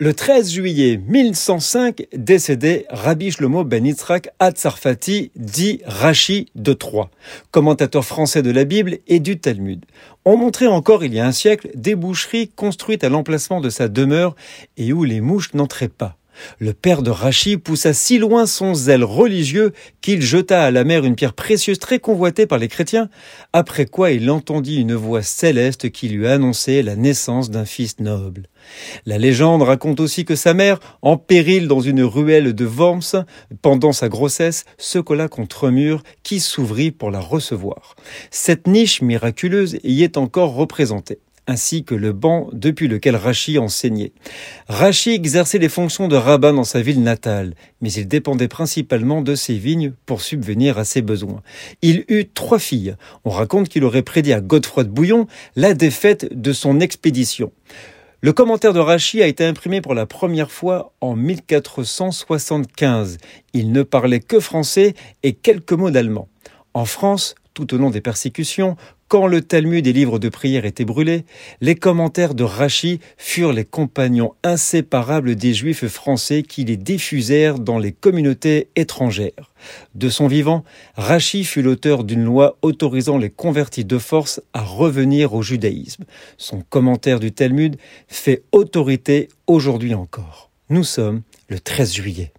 Le 13 juillet 1105 décédait Rabbi Shlomo ben Yitzhak Hatzarfati, dit Rashi de Troyes, commentateur français de la Bible et du Talmud. On montrait encore il y a un siècle des boucheries construites à l'emplacement de sa demeure et où les mouches n'entraient pas. Le père de Rachid poussa si loin son zèle religieux qu'il jeta à la mer une pierre précieuse très convoitée par les chrétiens, après quoi il entendit une voix céleste qui lui annonçait la naissance d'un fils noble. La légende raconte aussi que sa mère, en péril dans une ruelle de Worms, pendant sa grossesse, se colla contre un mur qui s'ouvrit pour la recevoir. Cette niche miraculeuse y est encore représentée ainsi que le banc depuis lequel Rachi enseignait. Rachi exerçait les fonctions de rabbin dans sa ville natale, mais il dépendait principalement de ses vignes pour subvenir à ses besoins. Il eut trois filles. On raconte qu'il aurait prédit à Godefroy de Bouillon la défaite de son expédition. Le commentaire de Rachi a été imprimé pour la première fois en 1475. Il ne parlait que français et quelques mots d'allemand. En France, tout au long des persécutions, quand le Talmud et livres de prière étaient brûlés, les commentaires de Rachi furent les compagnons inséparables des Juifs français qui les diffusèrent dans les communautés étrangères. De son vivant, Rachi fut l'auteur d'une loi autorisant les convertis de force à revenir au judaïsme. Son commentaire du Talmud fait autorité aujourd'hui encore. Nous sommes le 13 juillet.